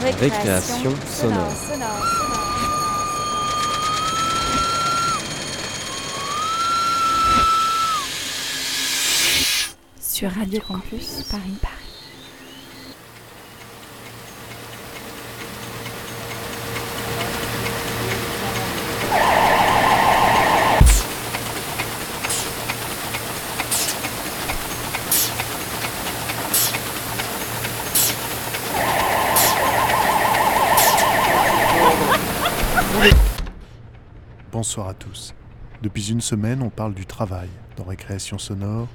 Récréation sonore. Sur Radio Campus Paris. Paris. Bonsoir à tous. Depuis une semaine, on parle du travail dans Récréation Sonore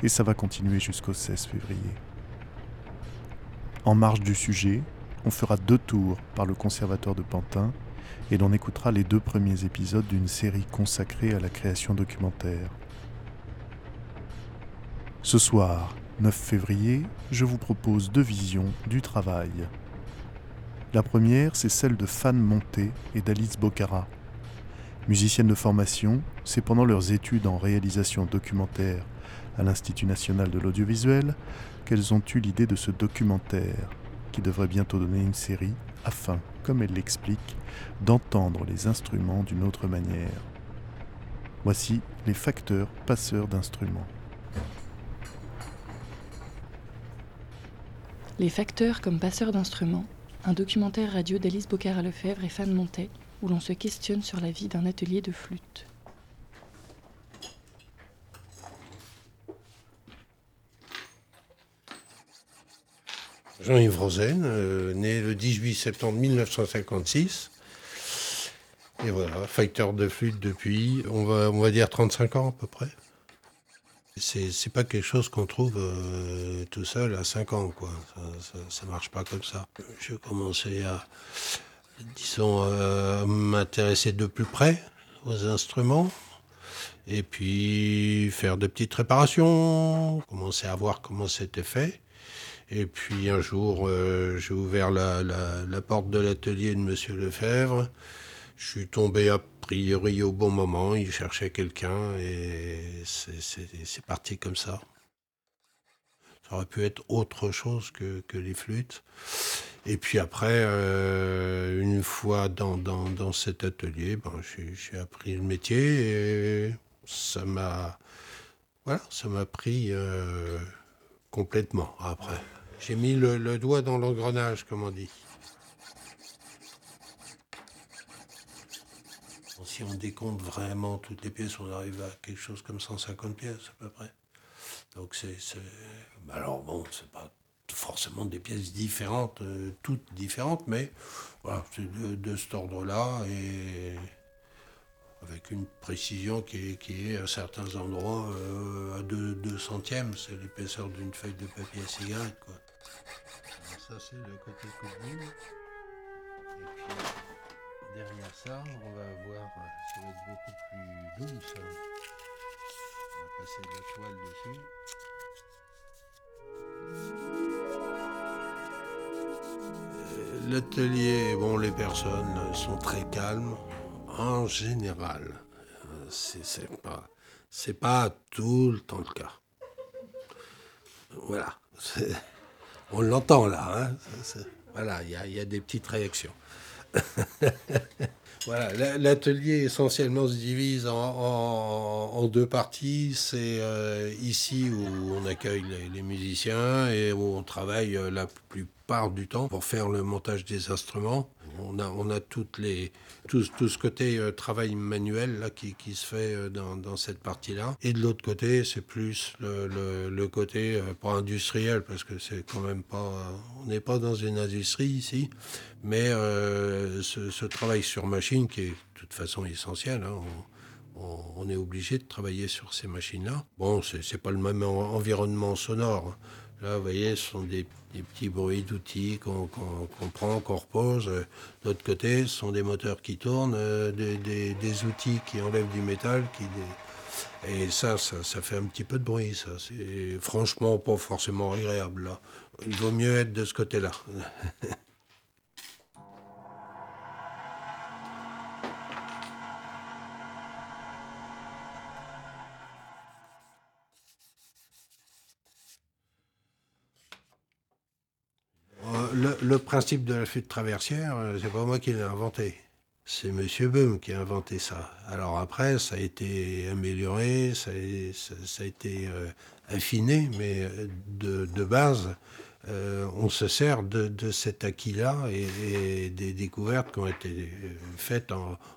et ça va continuer jusqu'au 16 février. En marge du sujet, on fera deux tours par le Conservatoire de Pantin et l'on écoutera les deux premiers épisodes d'une série consacrée à la création documentaire. Ce soir, 9 février, je vous propose deux visions du travail. La première, c'est celle de Fan Monté et d'Alice Bocara. Musiciennes de formation, c'est pendant leurs études en réalisation documentaire à l'Institut national de l'audiovisuel qu'elles ont eu l'idée de ce documentaire, qui devrait bientôt donner une série, afin, comme elle l'explique, d'entendre les instruments d'une autre manière. Voici les facteurs passeurs d'instruments. Les facteurs comme passeurs d'instruments, un documentaire radio d'Alice Bocara-Lefebvre et Fan Montet, où l'on se questionne sur la vie d'un atelier de flûte. Jean-Yves Rosen, euh, né le 18 septembre 1956. Et voilà, facteur de flûte depuis, on va, on va dire 35 ans à peu près. C'est, pas quelque chose qu'on trouve euh, tout seul à 5 ans, quoi. Ça, ça, ça marche pas comme ça. Je commençais à, disons, euh, m'intéresser de plus près aux instruments. Et puis faire de petites réparations, commencer à voir comment c'était fait. Et puis un jour, euh, j'ai ouvert la, la, la, porte de l'atelier de Monsieur Lefebvre. Je suis tombé a priori au bon moment. Il cherchait quelqu'un et c'est parti comme ça. Ça aurait pu être autre chose que, que les flûtes. Et puis après, euh, une fois dans, dans, dans cet atelier, ben, j'ai appris le métier et ça m'a voilà, pris euh, complètement après. J'ai mis le, le doigt dans l'engrenage, comme on dit. Si on décompte vraiment toutes les pièces, on arrive à quelque chose comme 150 pièces à peu près. Donc c'est... Alors bon, c'est pas forcément des pièces différentes, euh, toutes différentes, mais voilà, c'est de, cet ordre-là et avec une précision qui est, qui est à certains endroits euh, à 2 deux, centièmes, c'est l'épaisseur d'une feuille de papier à cigarette. Quoi. Ça c'est le côté commune. Et puis derrière ça, on va avoir, ça va être beaucoup plus doux ça. L'atelier, bon, les personnes sont très calmes en général. C'est pas, c'est pas tout le temps le cas. Voilà, on l'entend là. Hein voilà, il y, a des petites réactions. voilà, l'atelier essentiellement se divise en, en, deux parties. C'est euh, ici où on accueille les, les, musiciens et où on travaille euh, la plupart du temps pour faire le montage des instruments. On a, on a les, tout, tout ce côté euh, travail manuel là, qui, qui se fait euh, dans, dans, cette partie-là. Et de l'autre côté, c'est plus le, le, côté, euh, pas industriel, parce que c'est quand même pas. On n'est pas dans une industrie ici, mais ce, travail sur machine qui est de toute façon essentiel. Hein, on, on, est obligé de travailler sur ces machines-là. Bon, c'est pas le même environnement sonore. Là, vous voyez, ce sont des, des petits bruits d'outils qu'on qu prend, qu'on repose. De l'autre côté, ce sont des moteurs qui tournent, euh, des, des, des, outils qui enlèvent du métal. Qui, et ça, ça, ça, fait un petit peu de bruit. Ça, c'est franchement pas forcément agréable. Là. Il vaut mieux être de ce côté-là. le, principe de la flûte traversière, euh, c'est pas moi qui l'ai inventé. C'est Monsieur Beum qui a inventé ça. Alors après, ça a été amélioré, ça a, été euh, affiné, mais de, base, on se sert de, cet acquis-là et, des découvertes qui ont été faites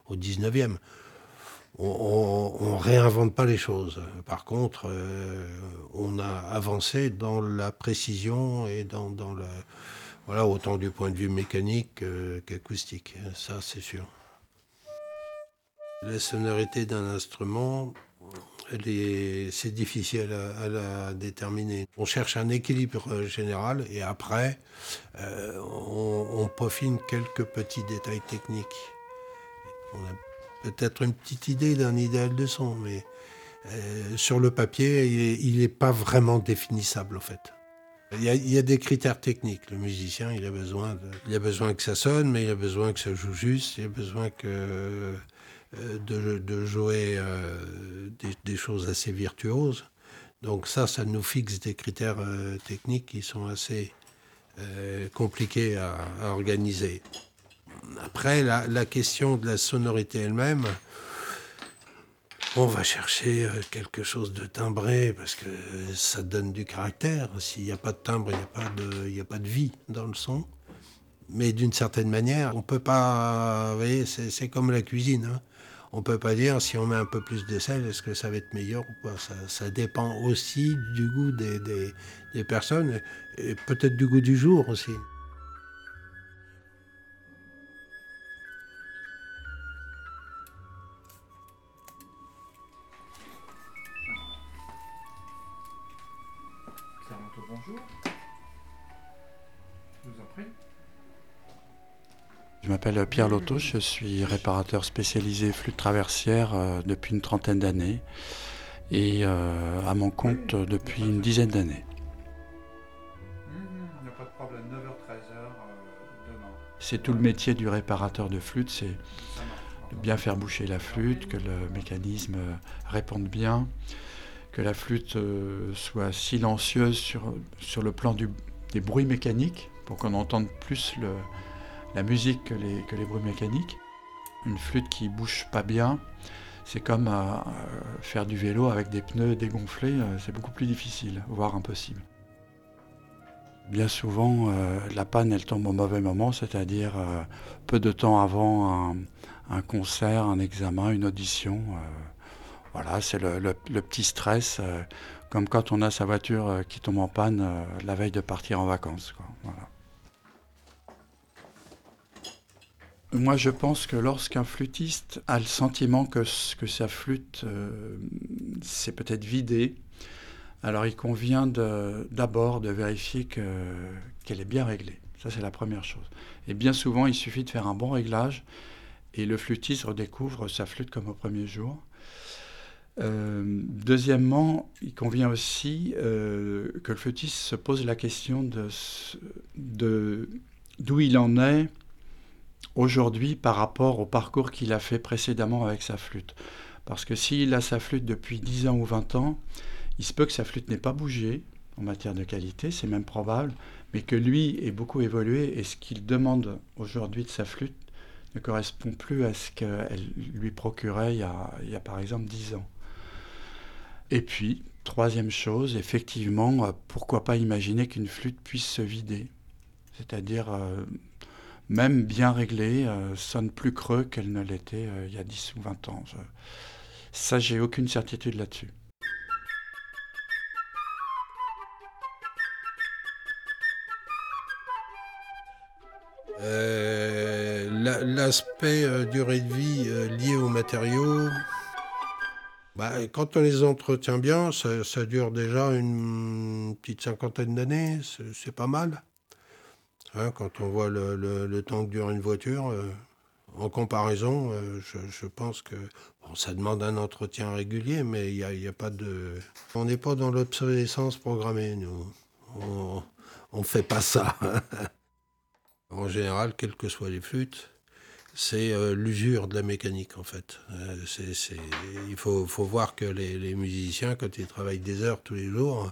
au 19e on, ne réinvente pas les choses. Par contre, euh, on a avancé dans la précision et dans, le, voilà, autant du point de vue mécanique qu'acoustique. Ça, c'est sûr. La sonorité d'un instrument, c'est difficile à, la déterminer. On cherche un équilibre général et après, euh, on, peaufine quelques petits détails techniques peut-être une petite idée d'un idéal de son, mais euh, sur le papier, il n'est pas vraiment définissable en fait. Il y, a, des critères techniques. Le musicien, il a, besoin il a besoin que ça sonne, mais il a besoin que ça joue juste, il a besoin euh, de, jouer euh, des, choses assez virtuoses. Donc ça, ça nous fixe des critères techniques qui sont assez compliqués à organiser. Après, la, question de la sonorité elle-même, on va chercher euh, quelque chose de timbré parce que ça donne du caractère. S'il n'y a pas de timbre, il n'y a, pas de, a pas de vie dans le son. Mais d'une certaine manière, on peut pas. Vous voyez, c'est comme la cuisine. Hein. On peut pas dire si on met un peu plus de sel, est-ce que ça va être meilleur ou pas? Ça, dépend aussi du goût des, des personnes et peut-être du goût du jour aussi. M'appelle Pierre Lotto, je suis réparateur spécialisé flûte traversière euh, depuis une trentaine d'années et euh, à mon compte depuis une dizaine d'années. C'est tout le métier du réparateur de flûte, c'est de bien faire boucher la flûte, que le mécanisme réponde bien, que la flûte euh, soit silencieuse sur, sur le plan des bruits mécaniques pour qu'on entende plus le, la musique que les, bruits mécaniques. Une flûte qui bouge pas bien, c'est comme euh, euh, faire du vélo avec des pneus dégonflés, euh, c'est beaucoup plus difficile, voire impossible. Bien souvent, la panne, elle tombe au mauvais moment, c'est-à-dire peu de temps avant un, concert, un examen, une audition. voilà, c'est le, petit stress, comme quand on a sa voiture qui tombe en panne la veille de partir en vacances. Moi, je pense que lorsqu'un flûtiste a le sentiment que, sa flûte euh, s'est peut-être vidée, alors il convient d'abord de, vérifier qu'elle est bien réglée. Ça, c'est la première chose. Et bien souvent, il suffit de faire un bon réglage et le flûtiste redécouvre sa flûte comme au premier jour. Euh, deuxièmement, il convient aussi euh, que le flûtiste se pose la question de d'où il en est aujourd'hui par rapport au parcours qu'il a fait précédemment avec sa flûte. Parce que s'il a sa flûte depuis 10 ans ou 20 ans, il se peut que sa flûte n'ait pas bougé en matière de qualité, c'est même probable, mais que lui ait beaucoup évolué et ce qu'il demande aujourd'hui de sa flûte ne correspond plus à ce qu'elle lui procurait il y, a, par exemple 10 ans. Et puis, troisième chose, effectivement, euh, pourquoi pas imaginer qu'une flûte puisse se vider? C'est-à-dire euh, même bien réglée, euh, sonne plus creux qu'elle ne l'était euh, il y a 10 ou 20 ans. Ça, j'ai aucune certitude là-dessus. Euh, l'aspect durée de vie lié aux matériaux, bah, quand on les entretient bien, ça dure déjà une petite cinquantaine d'années, c'est pas mal. Hein, quand on voit le, temps que dure une voiture, euh, en comparaison, euh, je, pense que ça demande un entretien régulier, mais il n'y a, a, pas de. On n'est pas dans l'obsolescence programmée, nous. On ne fait pas ça. en général, quelles que soient les flûtes, c'est euh, l'usure de la mécanique, en fait. il faut, faut, voir que les, les, musiciens, quand ils travaillent des heures tous les jours,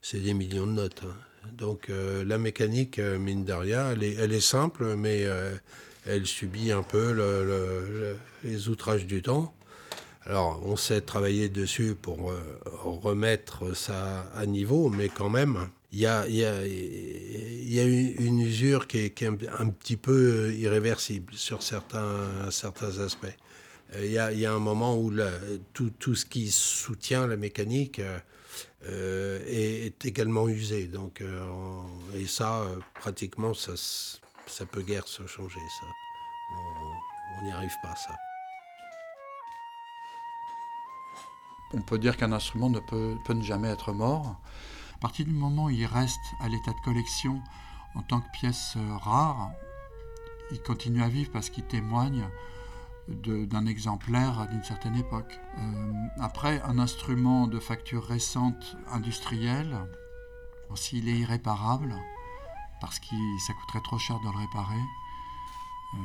c'est des millions de notes. Hein. Donc la mécanique, mine de rien, elle est, simple, mais elle subit un peu les outrages du temps. Alors, on sait travailler dessus pour remettre ça à niveau, mais quand même, il y a, une usure qui est, un, petit peu irréversible sur certains, aspects. Euh, il y, a, un moment où tout, ce qui soutient la mécanique euh, est, également usé. Donc, euh, et ça, pratiquement, ça, ça peut guère se changer. Ça. On n'y arrive pas, ça. On peut dire qu'un instrument ne peut, peut ne jamais être mort. À partir du moment où il reste à l'état de collection en tant que pièce rare, il continue à vivre parce qu'il témoigne d'un exemplaire d'une certaine époque. Euh, après, un instrument de facture récente industrielle, s'il est irréparable, parce que ça coûterait trop cher de le réparer, euh,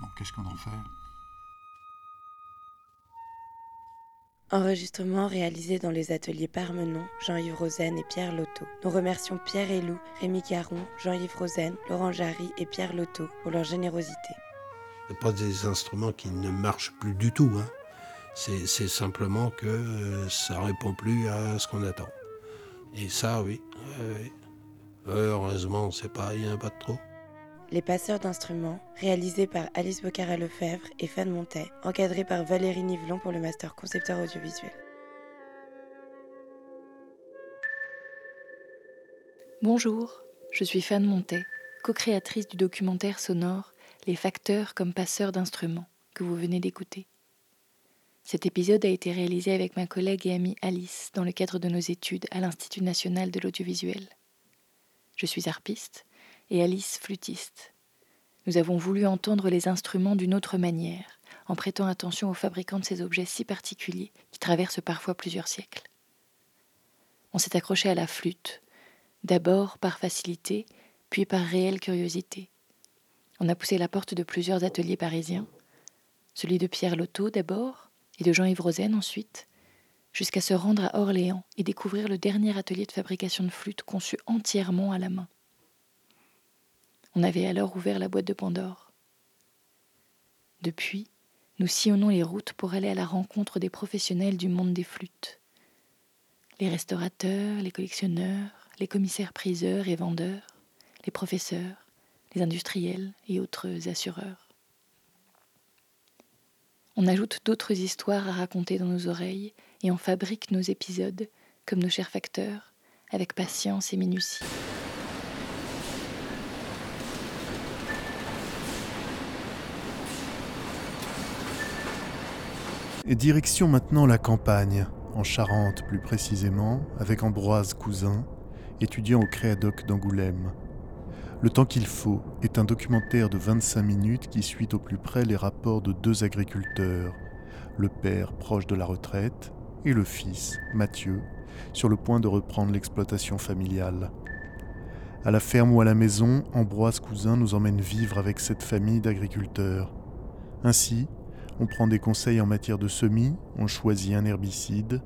bon, qu'est-ce qu'on en fait? Enregistrement réalisé dans les ateliers Parmenon, Jean-Yves Rosen et Pierre Lotto. Nous remercions Pierre Elou, Rémi Caron, Jean-Yves Rosen, Laurent Jarry et Pierre Lotto pour leur générosité. Ce pas des instruments qui ne marchent plus du tout. Hein. C'est simplement que euh, ça répond plus à ce qu'on attend. Et ça, oui. heureusement, c'est pas, il n'y en a pas de trop. Les passeurs d'instruments, réalisés par Alice Bocara-Lefebvre et Fan Montet, encadrés par Valérie Nivelon pour le master concepteur audiovisuel. Bonjour, je suis Fan Montet, co-créatrice du documentaire sonore Les facteurs comme passeurs d'instruments que vous venez d'écouter. Cet épisode a été réalisé avec ma collègue et amie Alice dans le cadre de nos études à l'Institut national de l'audiovisuel. Je suis harpiste et Alice flûtiste. Nous avons voulu entendre les instruments d'une autre manière, en prêtant attention aux fabricants de ces objets si particuliers qui traversent parfois plusieurs siècles. On s'est accroché à la flûte, d'abord par facilité, puis par réelle curiosité. On a poussé la porte de plusieurs ateliers parisiens, celui de Pierre Lotto d'abord, et de Jean-Yves Rosen ensuite, jusqu'à se rendre à Orléans et découvrir le dernier atelier de fabrication de flûtes conçu entièrement à la main. On avait alors ouvert la boîte de Pandore. Depuis, nous sillonnons les routes pour aller à la rencontre des professionnels du monde des flûtes. Les restaurateurs, les collectionneurs, les commissaires-priseurs et vendeurs, les professeurs, les industriels et autres assureurs. On ajoute d'autres histoires à raconter dans nos oreilles et on fabrique nos épisodes, comme nos chers facteurs, avec patience et minutie. Et direction maintenant la campagne, en Charente plus précisément, avec Ambroise Cousin, étudiant au Créadoc d'Angoulême. Le temps qu'il faut est un documentaire de 25 minutes qui suit au plus près les rapports de deux agriculteurs, le père proche de la retraite et le fils, Mathieu, sur le point de reprendre l'exploitation familiale. À la ferme ou à la maison, Ambroise Cousin nous emmène vivre avec cette famille d'agriculteurs. Ainsi, on prend des conseils en matière de semis, on choisit un herbicide,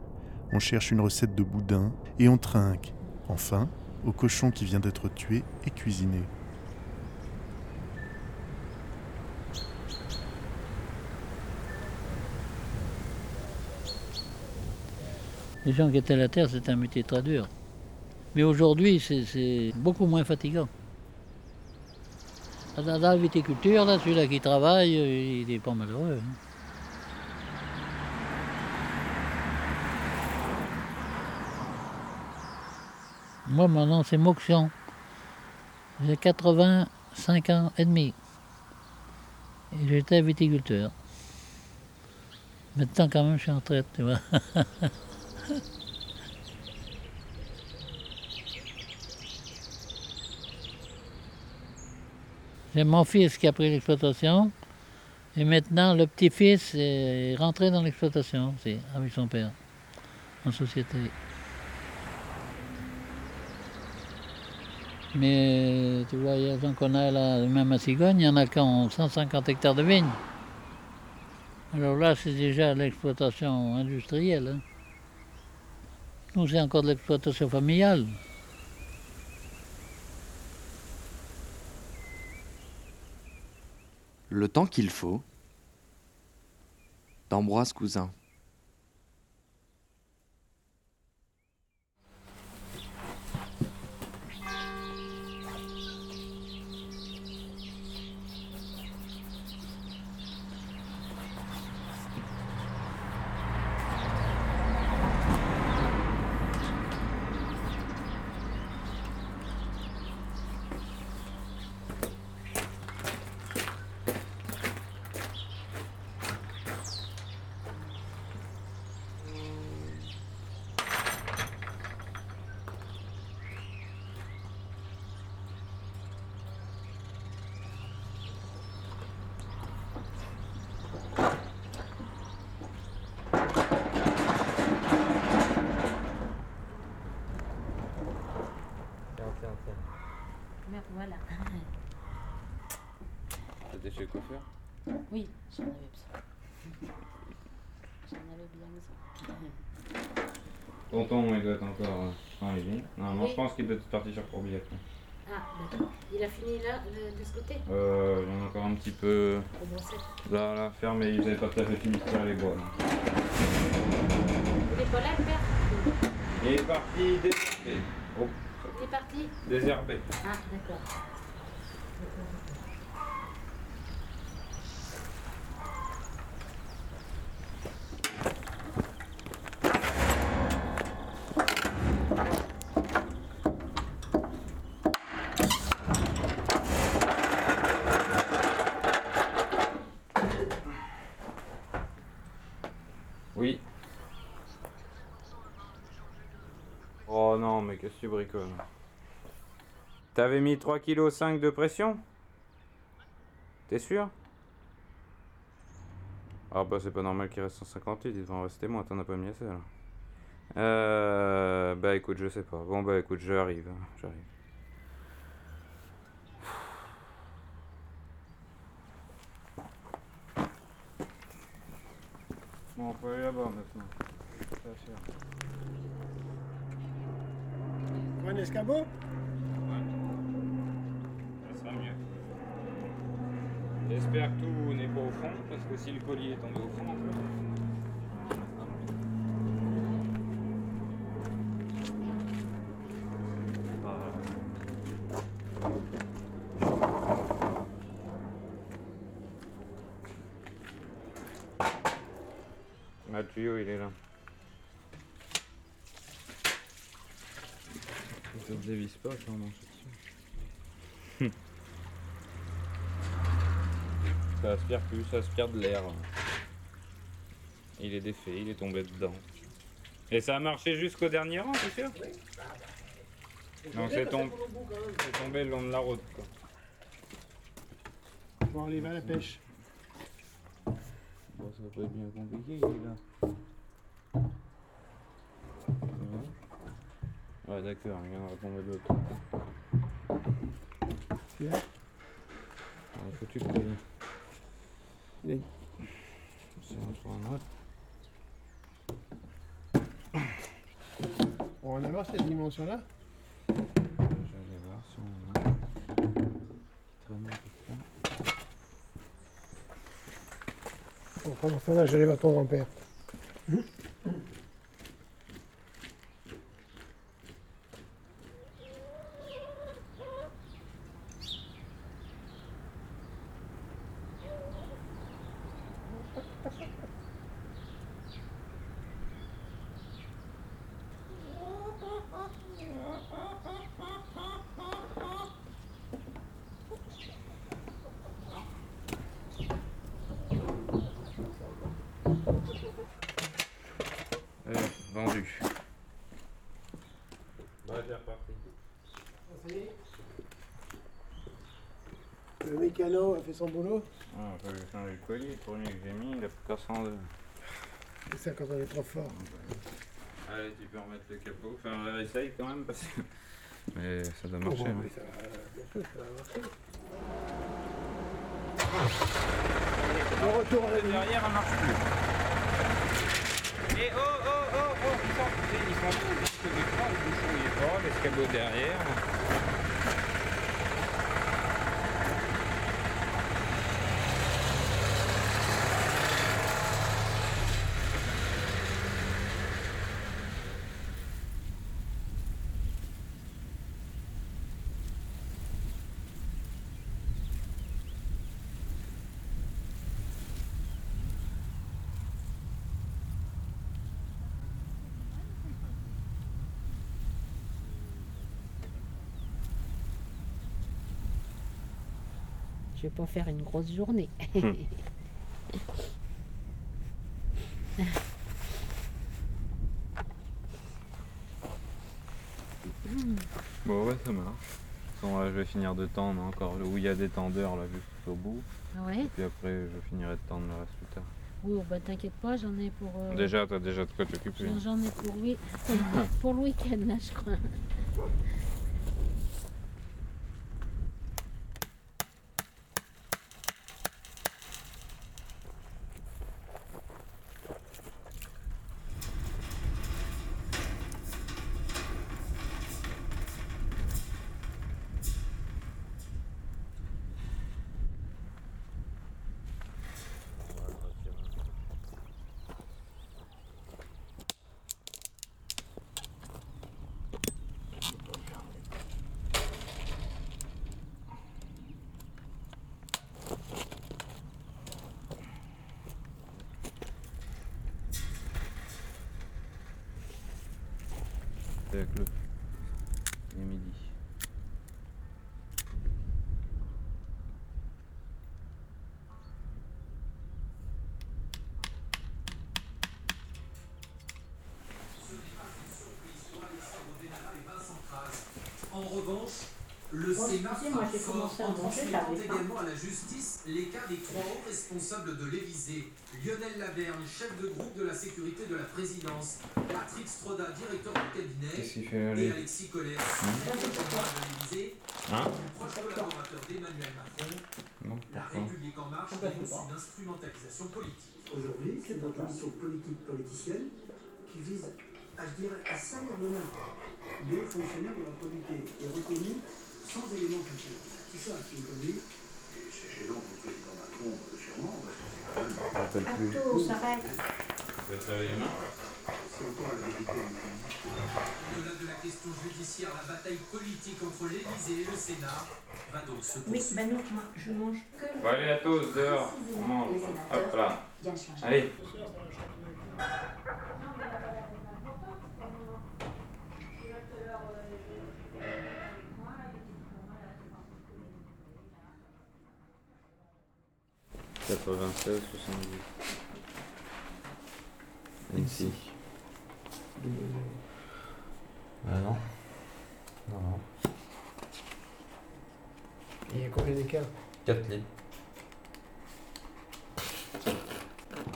on cherche une recette de boudin et on trinque, enfin, au cochon qui vient d'être tué et cuisiné. Les gens qui étaient à la terre, c'était un métier très dur. Mais aujourd'hui, c'est beaucoup moins fatigant. Dans la viticulture, là, celui-là qui travaille, il est pas malheureux. Hein. Moi, mon nom, c'est Moxion. J'ai 85 ans et demi. Et j'étais viticulteur. Maintenant, quand même, je suis en retraite, tu vois. J'ai mon fils qui a pris l'exploitation. Et maintenant, le petit-fils est rentré dans l'exploitation aussi, avec son père, en société. Mais tu vois, il y a qu'on a là, même à Cigogne, il y en a qui ont 150 hectares de vignes. Alors là, c'est déjà l'exploitation industrielle. Hein. Nous, c'est encore de l'exploitation familiale. Le temps qu'il faut d'Ambroise Cousin. Encore euh, en ligne. Normalement, Oui. je pense qu'il doit être parti sur là. Ah, d'accord. Il a fini là, de, de ce côté? Euh, il y en a encore un petit peu là, là, faire, mais ils n'avaient pas tout à fait fini de tirer les bois. Il est pas là, le père Il est parti désherbé. Oh, Il est parti? Désherbé. Ah, d'accord. Oui. Oh non, mais qu'est-ce T'avais mis 3,5 kg de pression? T'es sûr? Ah bah c'est pas normal qu'il reste 150 litres, il devrait en rester moins, t'en as pas mis assez là. Euh... Bah écoute, je sais pas. Bon bah écoute, j'arrive, hein, j'arrive. Bon, on peut aller là-bas maintenant. Ça Un escabeau Ça sera mieux. J'espère que tout n'est pas au fond, parce que si le collier est tombé au fond, Ah, le tuyau, il est là. Ça ne dévisse pas quand on mange dessus. Ça aspire plus, ça aspire de l'air. Il est défait, il est tombé dedans. Et ça a marché jusqu'au dernier rang, c'est sûr? Donc c'est tom- c'est tombé le long de la route. Quoi. Bon, allez, va à la pêche. Bon, ça va pas être bien compliqué, il est là. Ouais, d'accord, il retomber de l'autre côté. Tu vois Ouais, faut que tu le payes. Oui. C'est un un autre. On en a marre cette dimension-là Je vais aller voir si on a. Traîner. Bon, pendant ce temps-là, j'allais voir ton grand-père. Allez, vendu. Bah, j'ai reparti. Mécano a fait son boulot. Ah, change le collier. Le premier que j'ai mis, il a plus qu'à 102. C'est ça quand on est trop fort. Allez, tu peux remettre le capot. Enfin, essaye quand même parce que. Mais ça doit marcher. hein. mais ça va, ça marcher. Le retour à la derrière, elle marche plus. Et oh, oh, oh, oh, ils sont, ils sont tous, le bouchon il est pas, l'escabeau derrière. Vais pas faire une grosse journée. Bon, ouais, ça marche. Façon, là, je vais finir de tendre encore où il y a des tendeurs là, juste au bout. Ouais Et puis après, je finirai de tendre le reste plus tard. Oui, bah t'inquiète pas, j'en ai pour. euh, Déjà, t'as déjà de quoi t'occuper. j'en- J'en ai pour oui, pour le week-end là, je crois. C'est avec le. Il est midi. En revanche, le Bon, Sénat à en manger, faim. également à la justice les cas des trois hauts responsables de l'Élysée. Lionel Laverne, chef de groupe de la sécurité de la présidence. Patrick Stroda, directeur du cabinet. Fait, Et Alexis Collet, Hein de l'Élysée. Hein proche collaborateur d'Emmanuel Macron. Non, La République en marche dénonce une instrumentalisation politique. Aujourd'hui, c'est une commission politique politicienne qui vise, à, je dirais, à salir le nom des fonctionnaires de l'autorité et reconnu sans élément factuel. C'est ça qui me conduit. Et c'est gênant pour le président Macron, euh, sûrement, parce que c'est quand même. Je rappelle plus. Arto, s'arrête. Tu vas te réveiller maintenant C'est encore la vérité. Au-delà de la question judiciaire, la bataille politique entre l'Élysée et le Sénat va donc se Oui, poursuivre. ben non, moi, je mange que. Bon, allez, la toast dehors. On mange. Hop là. Allez. Quatre-vingt-seize, soixante-dix. Ici. Ah non. Non, non. Il y a combien d'écart 4 litres.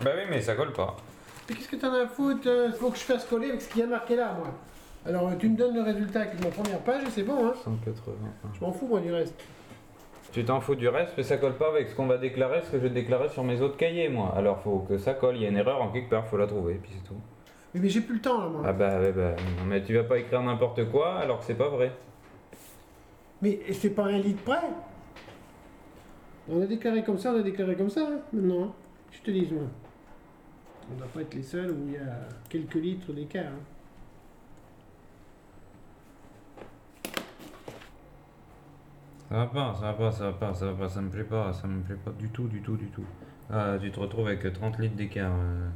Bah oui, mais ça colle pas. Mais qu'est-ce que t'en as à foutre euh, Faut que je fasse coller avec ce qu'il y a marqué là, moi. Alors, euh, tu me donnes le résultat avec ma première page et c'est bon, hein 180. Je m'en fous, moi, du reste. Tu t'en fous du reste, mais ça colle pas avec ce qu'on va déclarer, ce que je déclarais sur mes autres cahiers, moi. Alors faut que ça colle, il y a une erreur en quelque part, faut la trouver, puis c'est tout. Mais, mais j'ai plus le temps, là, moi. Ah bah ouais, bah non, mais tu vas pas écrire n'importe quoi alors que c'est pas vrai. Mais c'est pas un litre près On a déclaré comme ça, on a déclaré comme ça, hein, maintenant. hein. Je te dis, moi. On ne doit pas être les seuls où il y a quelques litres d'écart. hein. Ça va pas, ça va pas, ça va pas, ça va pas, ça me plaît pas, ça me plaît pas du tout, du tout, du tout. Ah, tu te retrouves avec 30 litres d'écart. euh.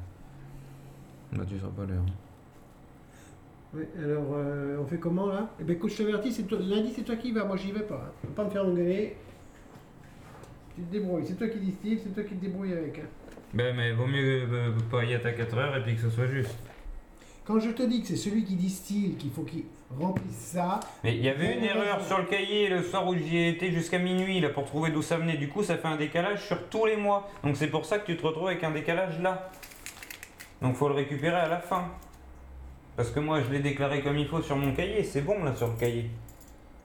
Là, tu seras pas l'heure. Oui, alors euh, on fait comment là? Eh ben écoute, je t'avertis, c'est toi- lundi c'est toi qui y vas, moi j'y vais pas. Hein. Faut pas me faire engueuler. Tu te débrouilles, c'est toi qui distille, c'est toi qui te débrouilles avec. hein. Ben mais vaut mieux euh, pas y être à 4 heures et puis que ce soit juste. Quand je te dis que c'est celui qui distille qu'il faut qu'il remplisse ça. Mais il y avait une erreur sur le cahier le soir où j'y ai été jusqu'à minuit là pour trouver d'où ça venait. Du coup, ça fait un décalage sur tous les mois. Donc c'est pour ça que tu te retrouves avec un décalage là. Donc faut le récupérer à la fin. Parce que moi je l'ai déclaré comme il faut sur mon cahier, c'est bon là sur le cahier.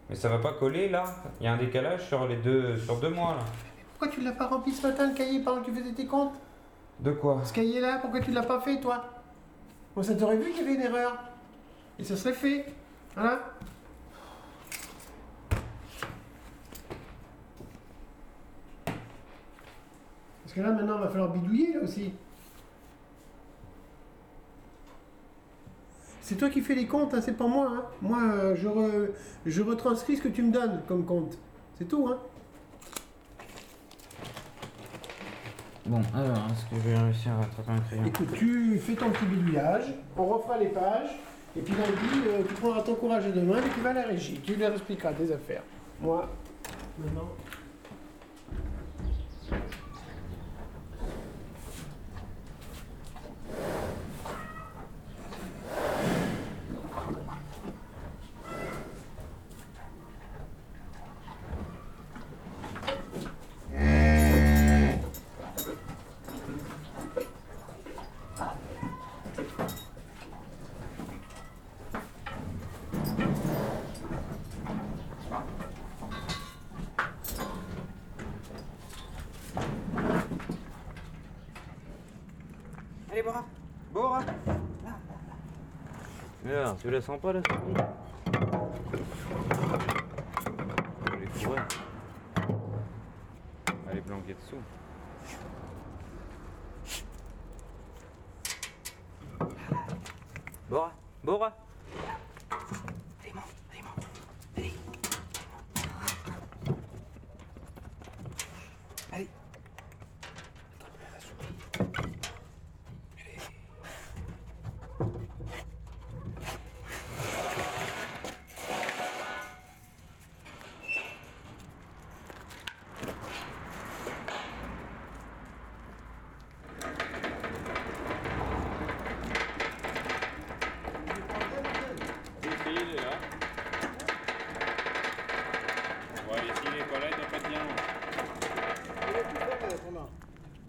Mais ça va pas coller là. Il y a un décalage sur les deux sur deux mois là. Pourquoi tu l'as pas rempli ce matin le cahier pendant que tu faisais tes comptes? De quoi? Ce cahier là, pourquoi tu l'as pas fait toi? Moi ça t'aurait vu qu'il y avait une erreur. Et ça serait fait. Voilà. Parce que là maintenant il va falloir bidouiller là aussi. C'est toi qui fais les comptes, hein, c'est pas moi. hein. Moi, euh, je, re- je retranscris ce que tu me donnes comme compte. C'est tout, hein. Bon, alors, est-ce que je vais réussir à attraper un crayon Écoute, tu fais ton petit bidouillage, on refera les pages, et puis lundi, euh, tu prendras ton courage mains et tu vas à la régie. Tu leur expliqueras tes affaires. Moi, maintenant, Allez, Bora Bora Alors, tu la sens pas souris Elle est fourrée. Elle est planquée dessous. Bora Bora Allez Si, il est là. Ouais, mais s'il est pas là, il doit pas tenir long.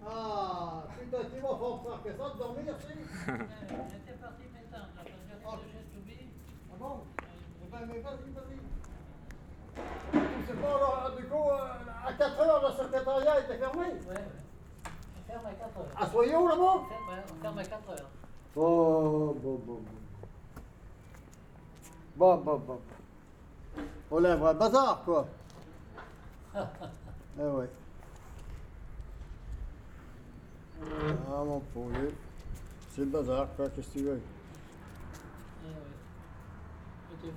Ah, putain, tu vas fort faire que ça de dormir, si J'étais parti m'étendre, là, parce que j'ai subi. Ah bon Eh ben, mais vas-y, vas-y. Sais pas, du coup, à 4 heures, le secrétariat était fermé Ouais. On ferme à 4 heures. À Soyaux, là-bas On on ferme à 4 heures. Oh, bon, bon, bon. Bon, bon, bon. On est un bazar, quoi. Ah, mon pauvre. C'est le bazar, quoi, qu'est-ce que tu veux? Eh ouais. Comme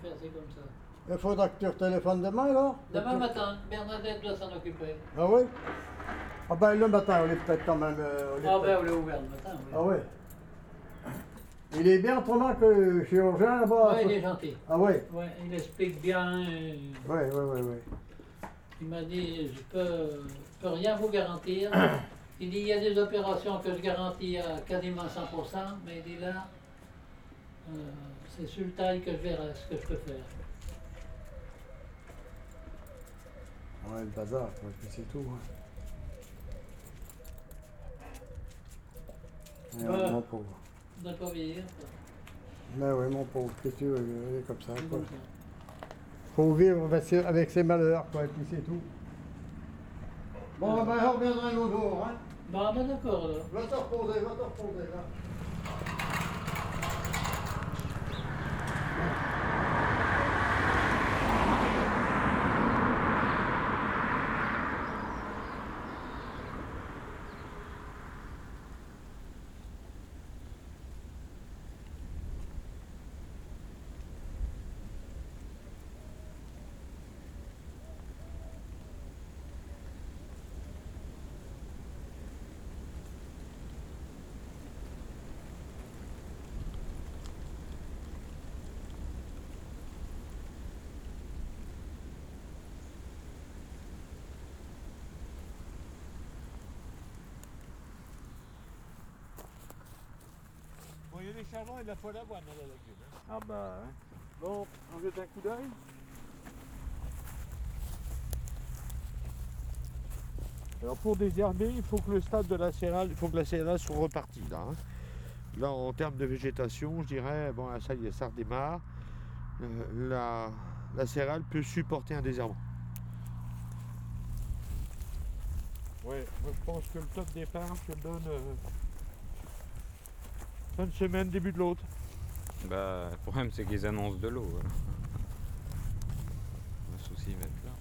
ça. Il faudra que tu retéléphones demain, alors? Demain matin, Bernadette doit s'en occuper. Ah oui? Ah ben, le matin, on est peut-être quand même... euh, on Ah ben, on est ouvert le matin, oui. Ah ouais. Il est bien autrement que chirurgien là-bas? Ouais, il est gentil. Ah ouais? Ouais, il explique bien. euh, Ouais, ouais, ouais, ouais. Il m'a dit, je peux, je peux rien vous garantir. Il dit, il y a des opérations que je garantis à quasiment 100%, mais il dit là, euh, c'est sur le taille que je verrai ce que je peux faire. Ouais, le bazar, c'est tout. hein. Ouais, Ouais. Mon pauvre. Ne pas vieillir. Mais oui, mon pauvre, qu'est-ce que tu veux, comme ça, quoi. Faut vivre avec ses, malheurs, quoi, et puis c'est tout. Bon, ben, on reviendra un autre jour, hein. Ben d'accord, là. Va te reposer, va te reposer, là. Des charbons et de la poêle à bois dans la lagune. hein. Ah bah ouais. Bon, on jette un coup d'œil. Alors pour désherber, il faut que le stade de la céréale, il faut que la céréale soit repartie là. hein. Là en termes de végétation, je dirais, bon là, ça y est, ça redémarre. Euh, la, la céréale peut supporter un désherbant. Ouais, moi je pense que le top départ, je donne euh, fin de semaine, début de l'autre. Bah, le problème c'est qu'ils annoncent de l'eau. voilà. Le souci va être là.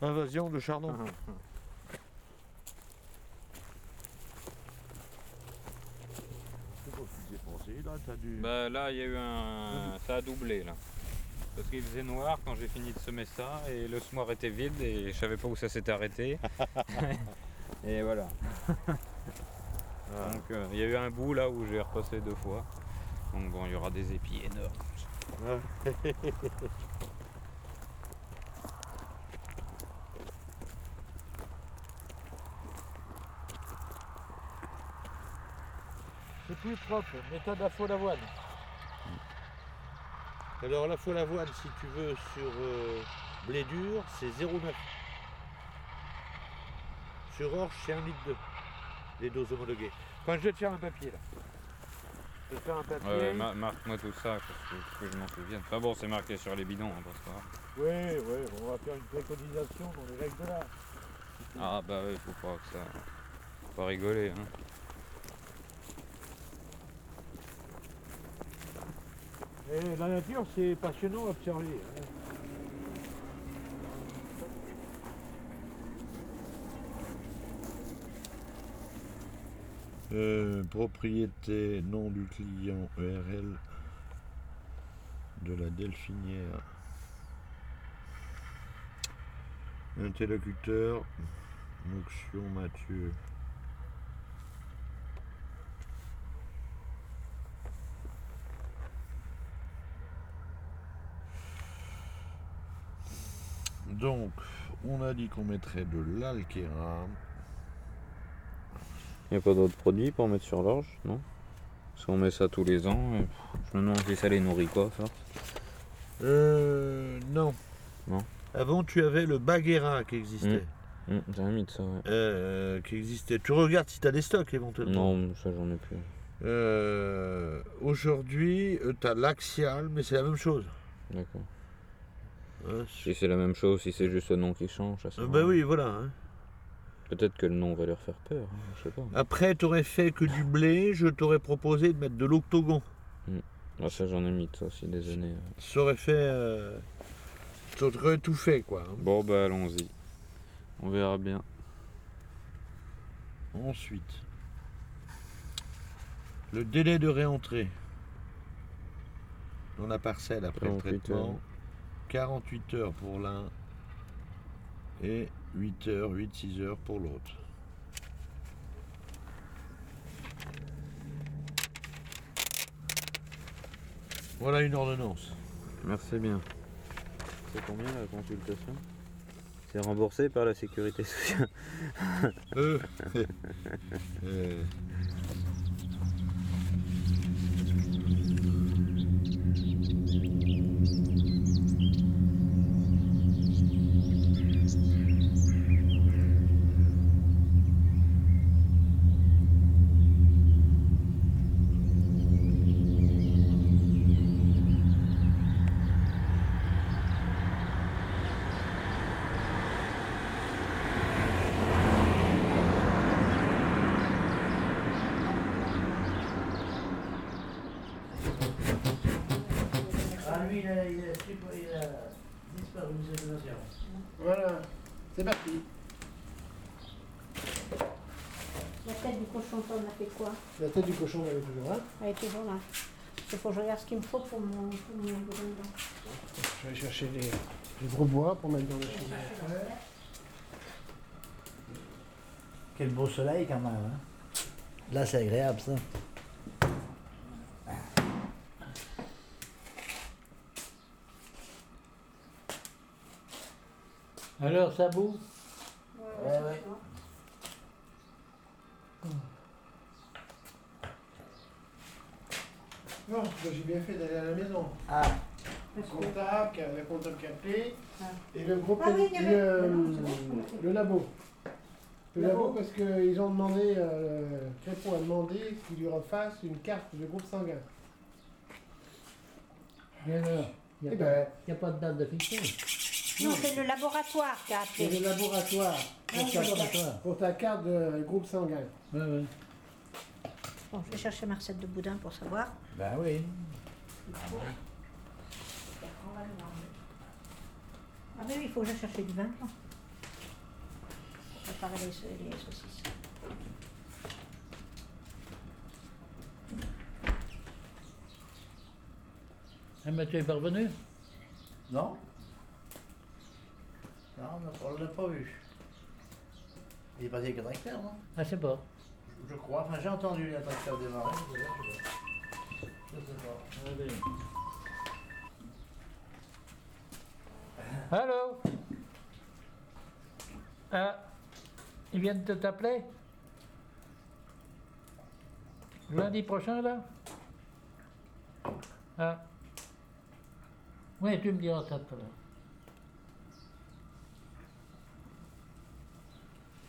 Invasion de chardon. T'as dû. Bah là, il y a eu un. Ça a doublé là. Parce qu'il faisait noir quand j'ai fini de semer ça et le semoir était vide et je savais pas où ça s'était arrêté. et voilà. Ah. Donc euh, il y a eu un bout là où j'ai repassé deux fois. Donc bon, il y aura des épis énormes. C'est plus propre, méthode à faux d'avoine. Alors la fois l'avoine, si tu veux, sur euh, blé dur, c'est 0,9. Sur orge, c'est 1 litre 2. Les doses homologuées. Enfin, je vais te faire un papier là. Je vais te faire un papier. Ouais, marque-moi tout ça, parce que, que je m'en souvienne. Enfin bon, c'est marqué sur les bidons, hein, parce que- Oui, oui, on va faire une préconisation dans les règles de l'art. Ah bah oui, faut pas que ça. Faut pas rigoler. Hein. Et la nature, c'est passionnant à observer. hein. Euh, propriété, nom du client, ERL de la Delphinière. Interlocuteur, Moxion Mathieu. Donc, on a dit qu'on mettrait de l'alkéra. Y a pas d'autres produits pour mettre sur l'orge, non? Parce qu'on met ça tous les ans, et je me demande si ça les nourrit quoi, ça. Euh. Non. Non. Avant, tu avais le Baguera qui existait. Hum, J'ai un mythe ça, ouais. Euh, qui existait. Tu regardes si tu as des stocks éventuellement. Non, ça j'en ai plus. Euh, Aujourd'hui, tu as l'Axial, mais c'est la même chose. D'accord. Ouais, Si c'est la même chose, si c'est juste le nom qui change, ça Euh, à bah rien. oui, voilà. hein. Peut-être que le nom va leur faire peur, hein, je sais pas. Après, tu aurais fait que du blé, je t'aurais proposé de mettre de l'octogon. Ah, ça j'en ai mis ça aussi des années. ouais. Ça aurait fait. Euh... Ça aurait tout fait, quoi. hein. Bon bah allons-y. On verra bien. Ensuite, le délai de réentrée dans la parcelle après le 48 traitement. 48 heures pour l'un et 8 heures, 8-6 heures pour l'autre. Voilà une ordonnance. Merci bien. C'est combien la consultation? C'est remboursé par la sécurité sociale. Euh. Euh. Elle est toujours là. Il faut que je regarde ce qu'il me faut pour mon, pour mon. Je vais chercher les, les gros bois pour mettre dans le chemin. Quel beau soleil quand même. Hein? Là, c'est agréable ça. Alors, ça boue? Ouais, ouais. Non, j'ai bien fait d'aller à la maison. Ah. Le comptable, le comptable qui a appelé, et le groupe, Ah oui, avait- le, c'est c'est le labo. Le Labo. labo parce qu'ils ont demandé, euh, Crépon a demandé qu'il lui refasse une carte de groupe sanguin. Il Eh n'y a, ben, pas- y a pas de date de. Non, c'est le laboratoire qui a c'est appelé. le laboratoire Ah, pour, le ta, laboratoire. pour ta carte de groupe sanguin. Ouais, ouais. Bon, je vais chercher ma recette de boudin pour savoir. Ben oui. Ah mais oui, il faut que je cherche du vin blanc. Pour préparer les, les saucisses. Ah, mais tu es parvenu Non Non, on l'a pas vu. Il est passé avec le tracteur, non? Ah, c'est pas. Je crois. Enfin, j'ai entendu la tracteur démarrer. Je sais pas. Allez. Allô Ah, ils viennent de t'appeler Lundi prochain, là Ah. Oui, tu me diras ça tout à l'heure.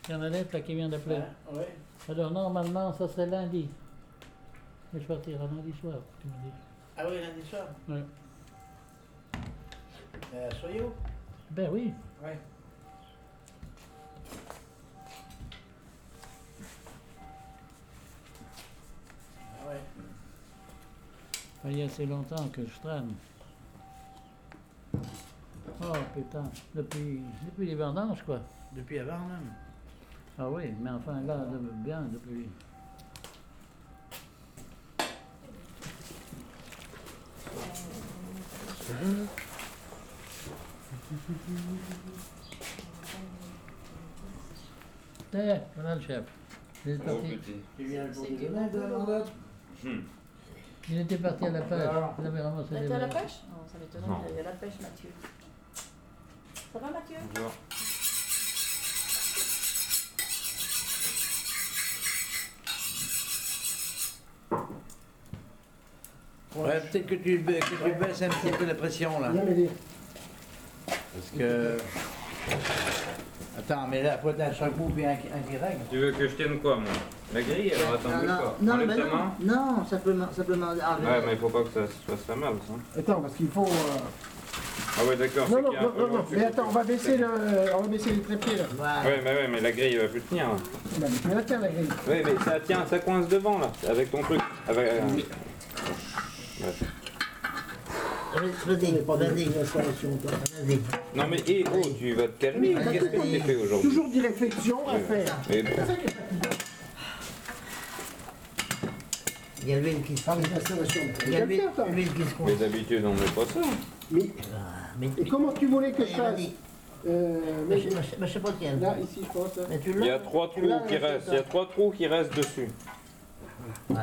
Il y en a là qui vient d'appeler. Ouais. Alors normalement, ça c'est lundi. Mais je partirai lundi soir, tu me dis. Ah oui, lundi soir. Ouais. Euh, soyez où? Ben oui. Ouais. Ah ouais. Il y a assez longtemps que je traîne. Oh putain, depuis, depuis les vendanges quoi. Depuis avant même. Ah oui, mais enfin là, bien depuis. Eh, voilà le chef. Il est parti. Mon gars Il était parti à la pêche. Il avait ramassé été à la pêche? Non, ça m'étonne, il y a la pêche, Mathieu. Ça va, Mathieu? Bonjour. Peut-être que tu, ba- que tu baisses un petit peu la pression là. Parce que. Attends, mais là, faut un chaque bout puis un, qui- un qui règle. Tu veux que je tienne quoi, moi? La grille, alors attends, pas. non, Enlève mais non, non, simplement, simplement enlever. Ouais, mais il faut pas que ça se fasse la mal, ça. Attends, parce qu'il faut. euh, Ah ouais, d'accord. Non, c'est non, qu'il y a un non, peu non, non. Mais attends, on va baisser le, on va baisser les trépieds là. Ouais, mais ouais, mais la grille va plus tenir. là. Bah, mais tu la tiens la grille. Ouais, mais ça tient, ça coince devant là, avec ton truc. Avec, euh, Vas-y. Vas-y. Non mais hé, oh, tu vas te calmer. Qu'est-ce que tu fait aujourd'hui Toujours des réflexions à faire. Il y a l'huile qui se Ah, les installations. Il y a l'huile l'huile qui se coince. Mais d'habitude, on met pas ça. Mais, et comment tu voulais que je fasse euh, Mais mais- je mais je- mais je sais pas tiens. Là, ici, je pense. hein. Mais tu Il y a trois trous qui restent. Il y a ça. trois trous qui restent dessus. Ouais.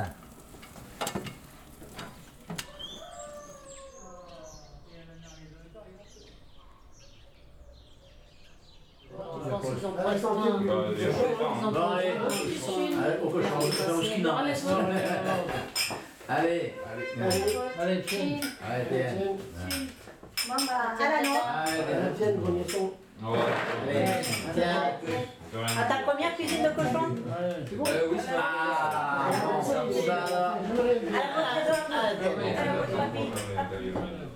Bah, il y a pas, hein. Bon, allez. Ski, non. Allez. Allez, tiens. Allez, tiens. Maman, à la noix. La tienne, remets son- Allez, tiens. À ta première cuisine de cochon C'est bon oui, c'est Ah, bon, ça va. À la votre Ah, tiens.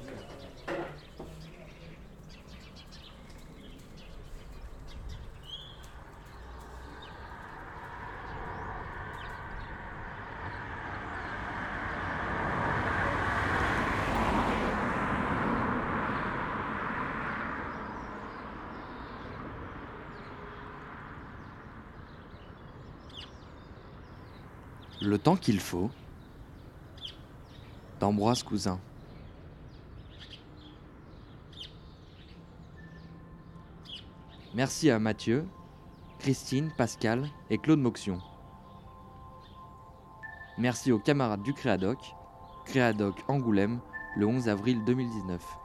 Le temps qu'il faut d'Ambroise Cousin. Merci à Mathieu, Christine, Pascal et Claude Moxion. Merci aux camarades du Créadoc, Créadoc Angoulême, le 11 avril 2019.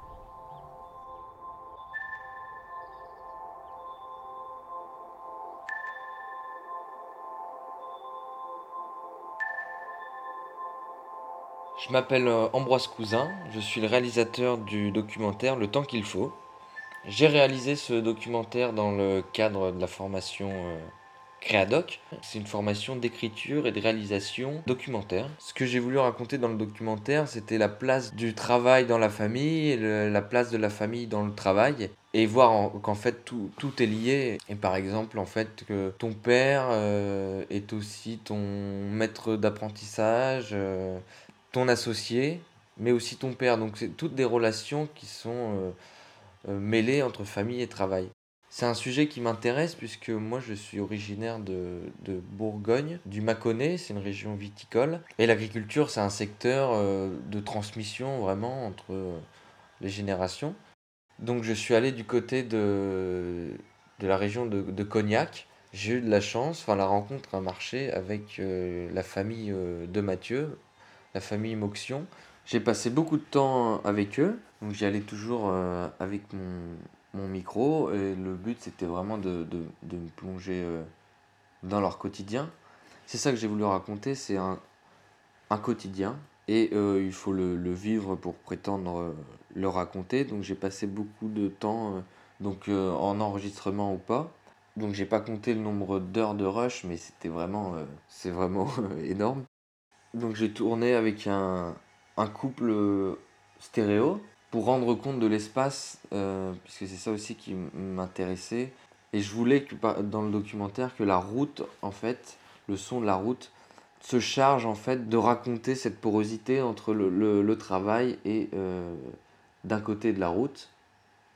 Je m'appelle euh, Ambroise Cousin, je suis le réalisateur du documentaire Le temps qu'il faut. J'ai réalisé ce documentaire dans le cadre de la formation euh, Créadoc. C'est une formation d'écriture et de réalisation documentaire. Ce que j'ai voulu raconter dans le documentaire, c'était la place du travail dans la famille, la place de la famille dans le travail, et voir en- qu'en fait tout, tout est lié. Et par exemple, en fait, que ton père euh, est aussi ton maître d'apprentissage, ton associé, mais aussi ton père. Donc c'est toutes des relations qui sont euh, euh, mêlées entre famille et travail. C'est un sujet qui m'intéresse puisque moi je suis originaire de, de Bourgogne, du Mâconnais, c'est une région viticole. Et l'agriculture c'est un secteur euh, de transmission vraiment entre les générations. Donc je suis allé du côté de, de la région de, de Cognac. J'ai eu de la chance, enfin la rencontre a marché avec la famille de Mathieu, la famille Moxion. J'ai passé beaucoup de temps avec eux, donc j'y allais toujours euh, avec mon, mon micro et le but c'était vraiment de, de, de me plonger euh, dans leur quotidien. C'est ça que j'ai voulu raconter, c'est un, un quotidien et euh, il faut le, le vivre pour prétendre le raconter. Donc j'ai passé beaucoup de temps donc en enregistrement ou pas. Donc j'ai pas compté le nombre d'heures de rush, mais c'était vraiment, c'est vraiment énorme. Donc j'ai tourné avec un, couple euh, stéréo pour rendre compte de l'espace, euh, puisque c'est ça aussi qui m'intéressait. Et je voulais que dans le documentaire que la route, en fait, le son de la route, se charge en fait de raconter cette porosité entre le, travail et euh, d'un côté de la route,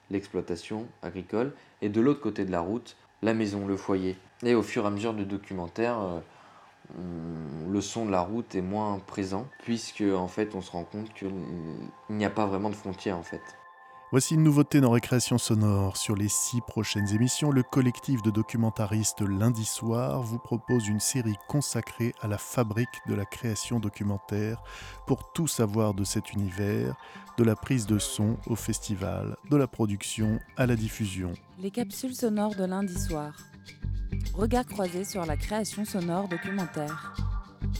l'exploitation agricole, et de l'autre côté de la route, la maison, le foyer. Et au fur et à mesure du documentaire, on- le son de la route est moins présent, puisque en fait on se rend compte qu'il n'y a pas vraiment de frontières en fait. Voici une nouveauté dans Récréation Sonore. Sur les six prochaines émissions, le collectif de documentaristes Lundi Soir vous propose une série consacrée à la fabrique de la création documentaire pour tout savoir de cet univers, de la prise de son au festival, de la production à la diffusion. Les capsules sonores de lundi soir. Regard croisé sur la création sonore documentaire.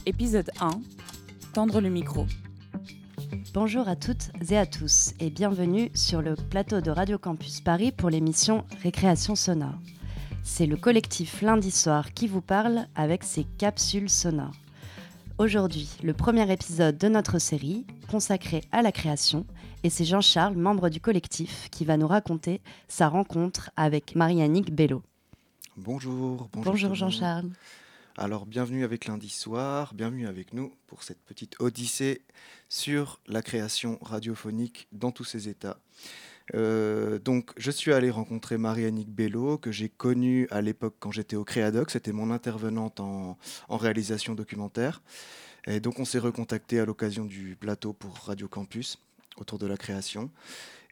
Épisode 1. Tendre le micro. Bonjour à toutes et à tous et bienvenue sur le plateau de Radio Campus Paris pour l'émission Récréation sonore. C'est le collectif lundi soir qui vous parle avec ses capsules sonores. Aujourd'hui, le premier épisode de notre série consacré à la création et c'est Jean-Charles, membre du collectif, qui va nous raconter sa rencontre avec Marie-Annick Bello. Bonjour, bonjour. Jean-Charles. Alors, bienvenue avec lundi soir, bienvenue avec nous pour cette petite odyssée sur la création radiophonique dans tous ses états. Euh, donc, je suis allé rencontrer Marie-Annick Bello, que j'ai connue à l'époque quand j'étais au Créadoc. C'était mon intervenante en, en réalisation documentaire. Et donc, on s'est recontacté à l'occasion du plateau pour Radio Campus autour de la création.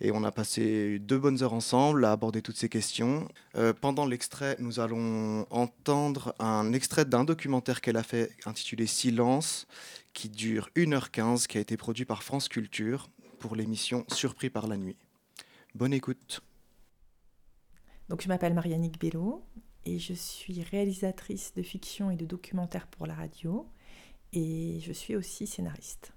Et on a passé deux bonnes heures ensemble à aborder toutes ces questions. Euh, pendant l'extrait, nous allons entendre un extrait d'un documentaire qu'elle a fait intitulé Silence, qui dure 1h15, qui a été produit par France Culture pour l'émission Surpris par la nuit. Bonne écoute. Donc, je m'appelle Marianique Bello et je suis réalisatrice de fiction et de documentaires pour la radio et je suis aussi scénariste.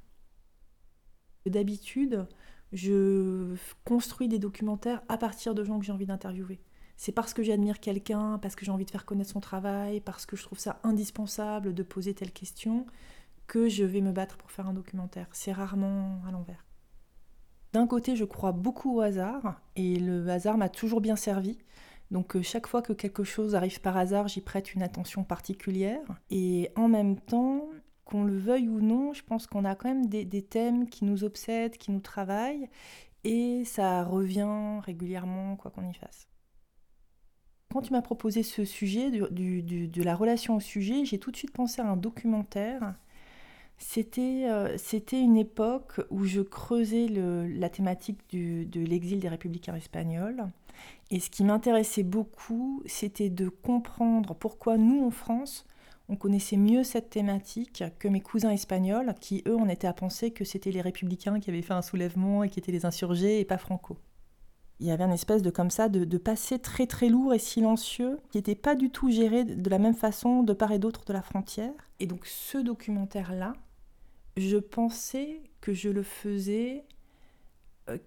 D'habitude, je construis des documentaires à partir de gens que j'ai envie d'interviewer. C'est parce que j'admire quelqu'un, parce que j'ai envie de faire connaître son travail, parce que je trouve ça indispensable de poser telle question, que je vais me battre pour faire un documentaire. C'est rarement à l'envers. D'un côté, je crois beaucoup au hasard, et le hasard m'a toujours bien servi. Donc euh, chaque fois que quelque chose arrive par hasard, j'y prête une attention particulière. Et en même temps, qu'on le veuille ou non, je pense qu'on a quand même des, thèmes qui nous obsèdent, qui nous travaillent, et ça revient régulièrement, quoi qu'on y fasse. Quand tu m'as proposé ce sujet, du- de la relation au sujet, j'ai tout de suite pensé à un documentaire. C'était euh, une époque où je creusais la thématique de l'exil des républicains espagnols. Et ce qui m'intéressait beaucoup, c'était de comprendre pourquoi nous, en France, on connaissait mieux cette thématique que mes cousins espagnols, qui, eux, on était à penser que c'était les républicains qui avaient fait un soulèvement et qui étaient les insurgés et pas Franco. Il y avait un espèce de comme ça de, de passé très très lourd et silencieux qui n'était pas du tout géré de la même façon de part et d'autre de la frontière. Et donc ce documentaire-là, je pensais que je le faisais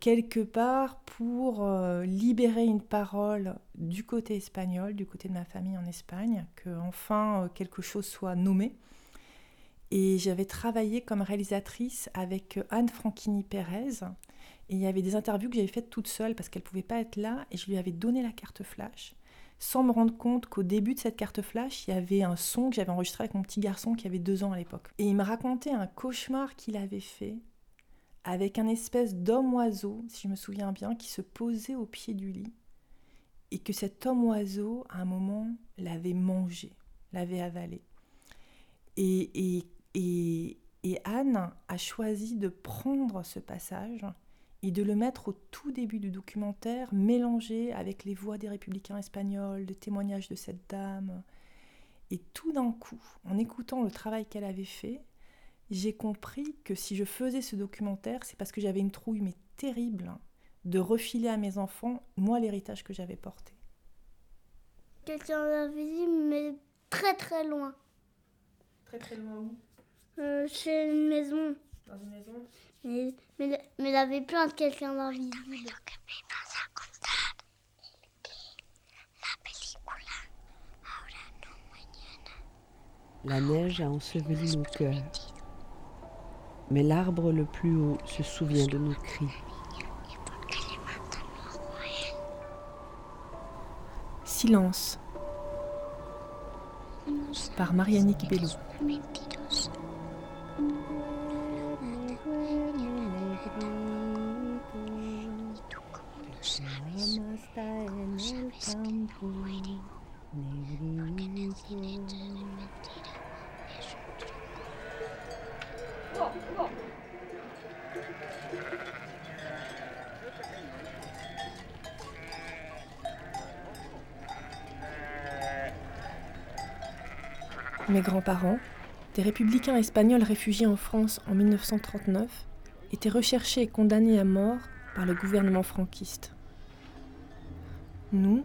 quelque part pour euh, libérer une parole du côté espagnol, du côté de ma famille en Espagne, que enfin euh, quelque chose soit nommé. Et j'avais travaillé comme réalisatrice avec euh, Anne Franchini Pérez. Et il y avait des interviews que j'avais faites toute seule parce qu'elle ne pouvait pas être là. Et je lui avais donné la carte flash sans me rendre compte qu'au début de cette carte flash, il y avait un son que j'avais enregistré avec mon petit garçon qui avait deux ans à l'époque. Et il me racontait un cauchemar qu'il avait fait avec un espèce d'homme-oiseau, si je me souviens bien, qui se posait au pied du lit. Et que cet homme-oiseau, à un moment, l'avait mangé, l'avait avalé. Et, et, et, et Anne a choisi de prendre ce passage et de le mettre au tout début du documentaire, mélangé avec les voix des républicains espagnols, le témoignage de cette dame. Et tout d'un coup, en écoutant le travail qu'elle avait fait, j'ai compris que si je faisais ce documentaire, c'est parce que j'avais une trouille mais terrible de refiler à mes enfants, moi, l'héritage que j'avais porté. Quelqu'un d'invisible, mais très très loin. Très très loin où? Euh, chez une maison. Dans une maison? Mais, mais, mais il avait plein de quelqu'un d'invisible. La neige a enseveli nos cœurs. Mais l'arbre le plus haut se souvient de nos cris. Silence par Marianique Bello. Mes grands-parents, des républicains espagnols réfugiés en France en 1939, étaient recherchés et condamnés à mort par le gouvernement franquiste. Nous,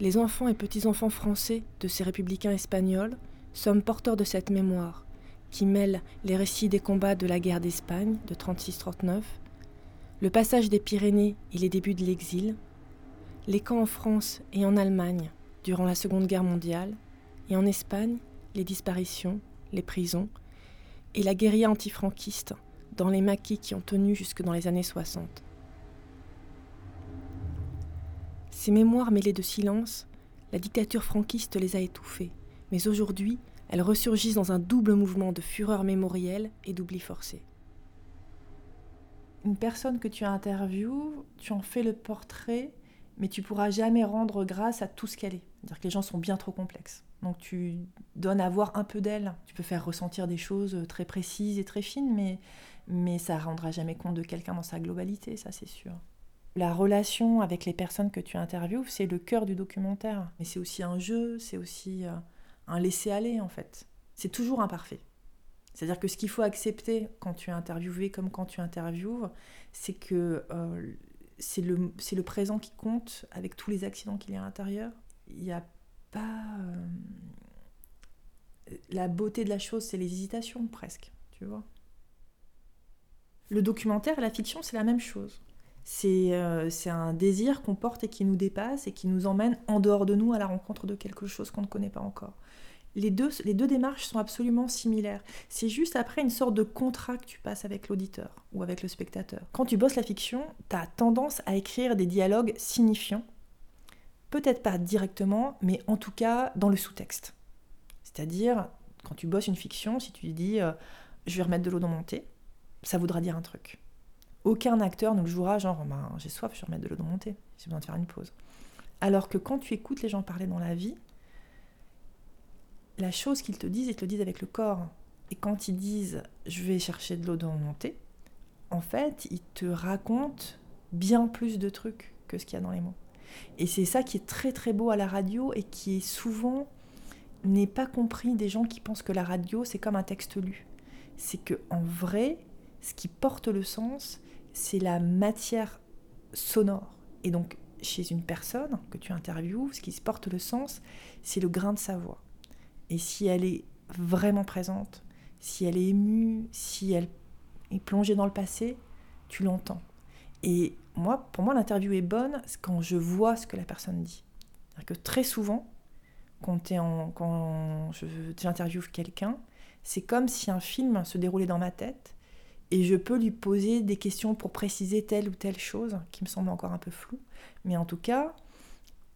les enfants et petits-enfants français de ces républicains espagnols, sommes porteurs de cette mémoire qui mêle les récits des combats de la guerre d'Espagne de 36-39, le passage des Pyrénées et les débuts de l'exil, les camps en France et en Allemagne durant la Seconde Guerre mondiale, et en Espagne, les disparitions, les prisons, et la guérilla antifranquiste dans les maquis qui ont tenu jusque dans les années 60. Ces mémoires mêlées de silence, la dictature franquiste les a étouffées, mais aujourd'hui, elles ressurgissent dans un double mouvement de fureur mémorielle et d'oubli forcé. Une personne que tu interviews, tu en fais le portrait, mais tu pourras jamais rendre grâce à tout ce qu'elle est. C'est-à-dire que les gens sont bien trop complexes. Donc tu donnes à voir un peu d'elle. Tu peux faire ressentir des choses très précises et très fines, mais, mais ça rendra jamais compte de quelqu'un dans sa globalité, ça c'est sûr. La relation avec les personnes que tu interviews, c'est le cœur du documentaire. Mais c'est aussi un jeu, c'est aussi euh, un laisser-aller en fait. C'est toujours imparfait. C'est-à-dire que ce qu'il faut accepter quand tu es interviewé comme quand tu interviews, c'est que euh, c'est le, le présent qui compte avec tous les accidents qu'il y a à l'intérieur. Il n'y a pas... Euh, la beauté de la chose, c'est les hésitations presque, tu vois. Le documentaire et la fiction, c'est la même chose. C'est euh, un désir qu'on porte et qui nous dépasse et qui nous emmène en dehors de nous à la rencontre de quelque chose qu'on ne connaît pas encore. Les deux, les deux démarches sont absolument similaires. C'est juste après une sorte de contrat que tu passes avec l'auditeur ou avec le spectateur. Quand tu bosses la fiction, tu as tendance à écrire des dialogues signifiants. Peut-être pas directement, mais en tout cas dans le sous-texte. C'est-à-dire, quand tu bosses une fiction, si tu dis euh, je vais remettre de l'eau dans mon thé, ça voudra dire un truc. Aucun acteur ne le jouera genre ben, j'ai soif, je vais remettre de l'eau dans mon thé, j'ai besoin de faire une pause. Alors que quand tu écoutes les gens parler dans la vie, la chose qu'ils te disent, ils te le disent avec le corps. Et quand ils disent je vais chercher de l'eau dans mon thé, en fait, ils te racontent bien plus de trucs que ce qu'il y a dans les mots. Et c'est ça qui est très très beau à la radio et qui est souvent n'est pas compris des gens qui pensent que la radio c'est comme un texte lu. C'est que en vrai, ce qui porte le sens, c'est la matière sonore. Et donc chez une personne que tu interviews, ce qui porte le sens, c'est le grain de sa voix. Et si elle est vraiment présente, si elle est émue, si elle est plongée dans le passé, tu l'entends. Et moi, pour moi, l'interview est bonne quand je vois ce que la personne dit. C'est-à-dire que très souvent, quand, quand j'interviewe quelqu'un, c'est comme si un film se déroulait dans ma tête et je peux lui poser des questions pour préciser telle ou telle chose qui me semble encore un peu floue. Mais en tout cas,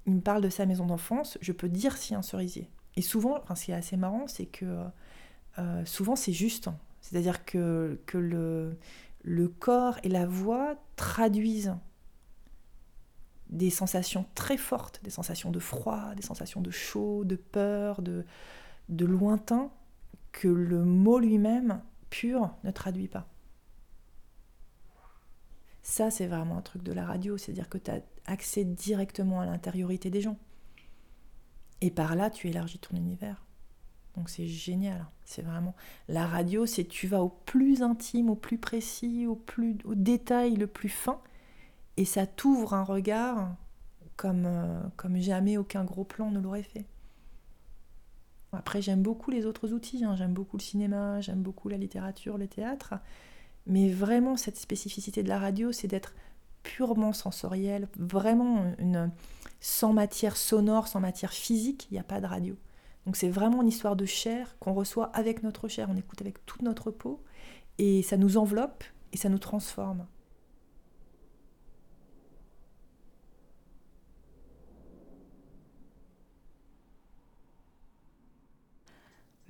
il me parle de sa maison d'enfance, je peux dire si un cerisier. Et souvent, enfin, ce qui est assez marrant, c'est que euh, souvent c'est juste. C'est-à-dire que, le corps et la voix traduisent des sensations très fortes, des sensations de froid, des sensations de chaud, de peur, de, de lointain, que le mot lui-même, pur, ne traduit pas. Ça, c'est vraiment un truc de la radio, c'est-à-dire que tu as accès directement à l'intériorité des gens. Et par là, tu élargis ton univers. Donc c'est génial. C'est vraiment la radio, c'est tu vas au plus intime, au plus précis, au plus au détail le plus fin, et ça t'ouvre un regard comme euh, comme jamais aucun gros plan ne l'aurait fait. Après, j'aime beaucoup les autres outils. hein. J'aime beaucoup le cinéma, j'aime beaucoup la littérature, le théâtre. Mais vraiment, cette spécificité de la radio, c'est d'être purement sensoriel, vraiment sans matière sonore, sans matière physique, il n'y a pas de radio. Donc c'est vraiment une histoire de chair qu'on reçoit avec notre chair, on écoute avec toute notre peau, et ça nous enveloppe et ça nous transforme.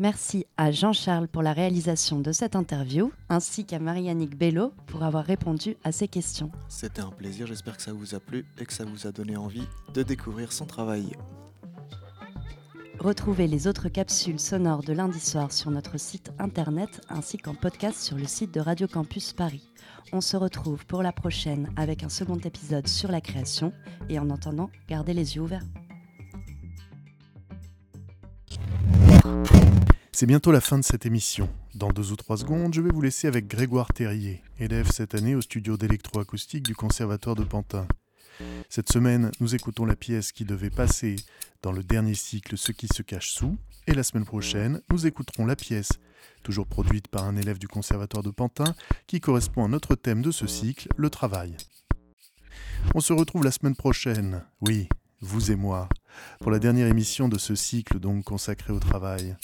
Merci à Jean-Charles pour la réalisation de cette interview, ainsi qu'à Marie-Annick Bello pour avoir répondu à ces questions. C'était un plaisir, j'espère que ça vous a plu et que ça vous a donné envie de découvrir son travail. Retrouvez les autres capsules sonores de lundi soir sur notre site internet ainsi qu'en podcast sur le site de Radio Campus Paris. On se retrouve pour la prochaine avec un second épisode sur la création et en attendant, gardez les yeux ouverts. C'est bientôt la fin de cette émission. Dans deux ou trois secondes, je vais vous laisser avec Grégoire Terrier, élève cette année au studio d'électroacoustique du Conservatoire de Pantin. Cette semaine, nous écoutons la pièce qui devait passer dans le dernier cycle Ce qui se cache sous, et la semaine prochaine, nous écouterons la pièce, toujours produite par un élève du Conservatoire de Pantin, qui correspond à notre thème de ce cycle, le travail. On se retrouve la semaine prochaine, oui, vous et moi, pour la dernière émission de ce cycle donc consacré au travail.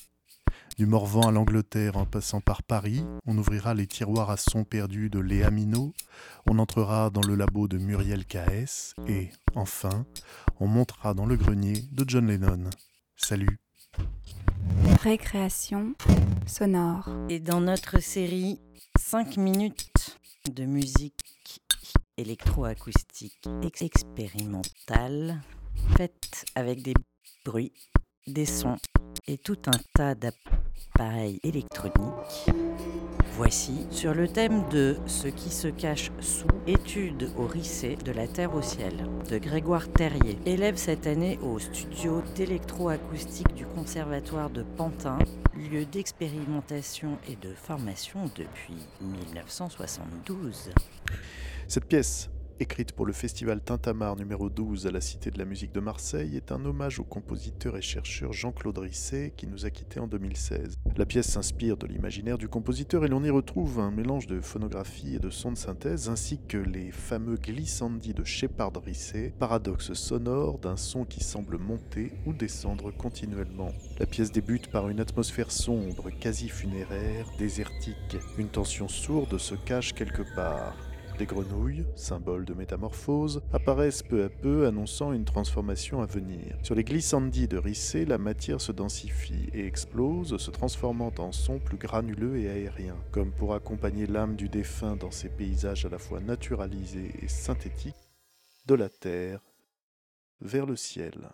Du Morvan à l'Angleterre en passant par Paris, on ouvrira les tiroirs à sons perdus de Léa Minot, on entrera dans le labo de Muriel K.S. et, enfin, on montera dans le grenier de John Lennon. Salut Récréation sonore. Et dans notre série 5 minutes de musique électroacoustique ex- expérimentale, faite avec des bruits, des sons et tout un tas d'appareils électroniques. Voici sur le thème de Ce qui se cache sous étude au Rissé de la Terre au ciel de Grégoire Terrier, élève cette année au studio d'électroacoustique du Conservatoire de Pantin, lieu d'expérimentation et de formation depuis 1972. Cette pièce, écrite pour le festival Tintamarre numéro 12 à la Cité de la musique de Marseille, est un hommage au compositeur et chercheur Jean-Claude Risset qui nous a quittés en 2016. La pièce s'inspire de l'imaginaire du compositeur et l'on y retrouve un mélange de phonographie et de sons de synthèse ainsi que les fameux glissandi de Shepard Risset, paradoxe sonore d'un son qui semble monter ou descendre continuellement. La pièce débute par une atmosphère sombre, quasi funéraire, désertique. Une tension sourde se cache quelque part. Des grenouilles, symboles de métamorphose, apparaissent peu à peu annonçant une transformation à venir. Sur les glissandis de Risset, la matière se densifie et explose, se transformant en son plus granuleux et aérien, comme pour accompagner l'âme du défunt dans ces paysages à la fois naturalisés et synthétiques, de la terre vers le ciel.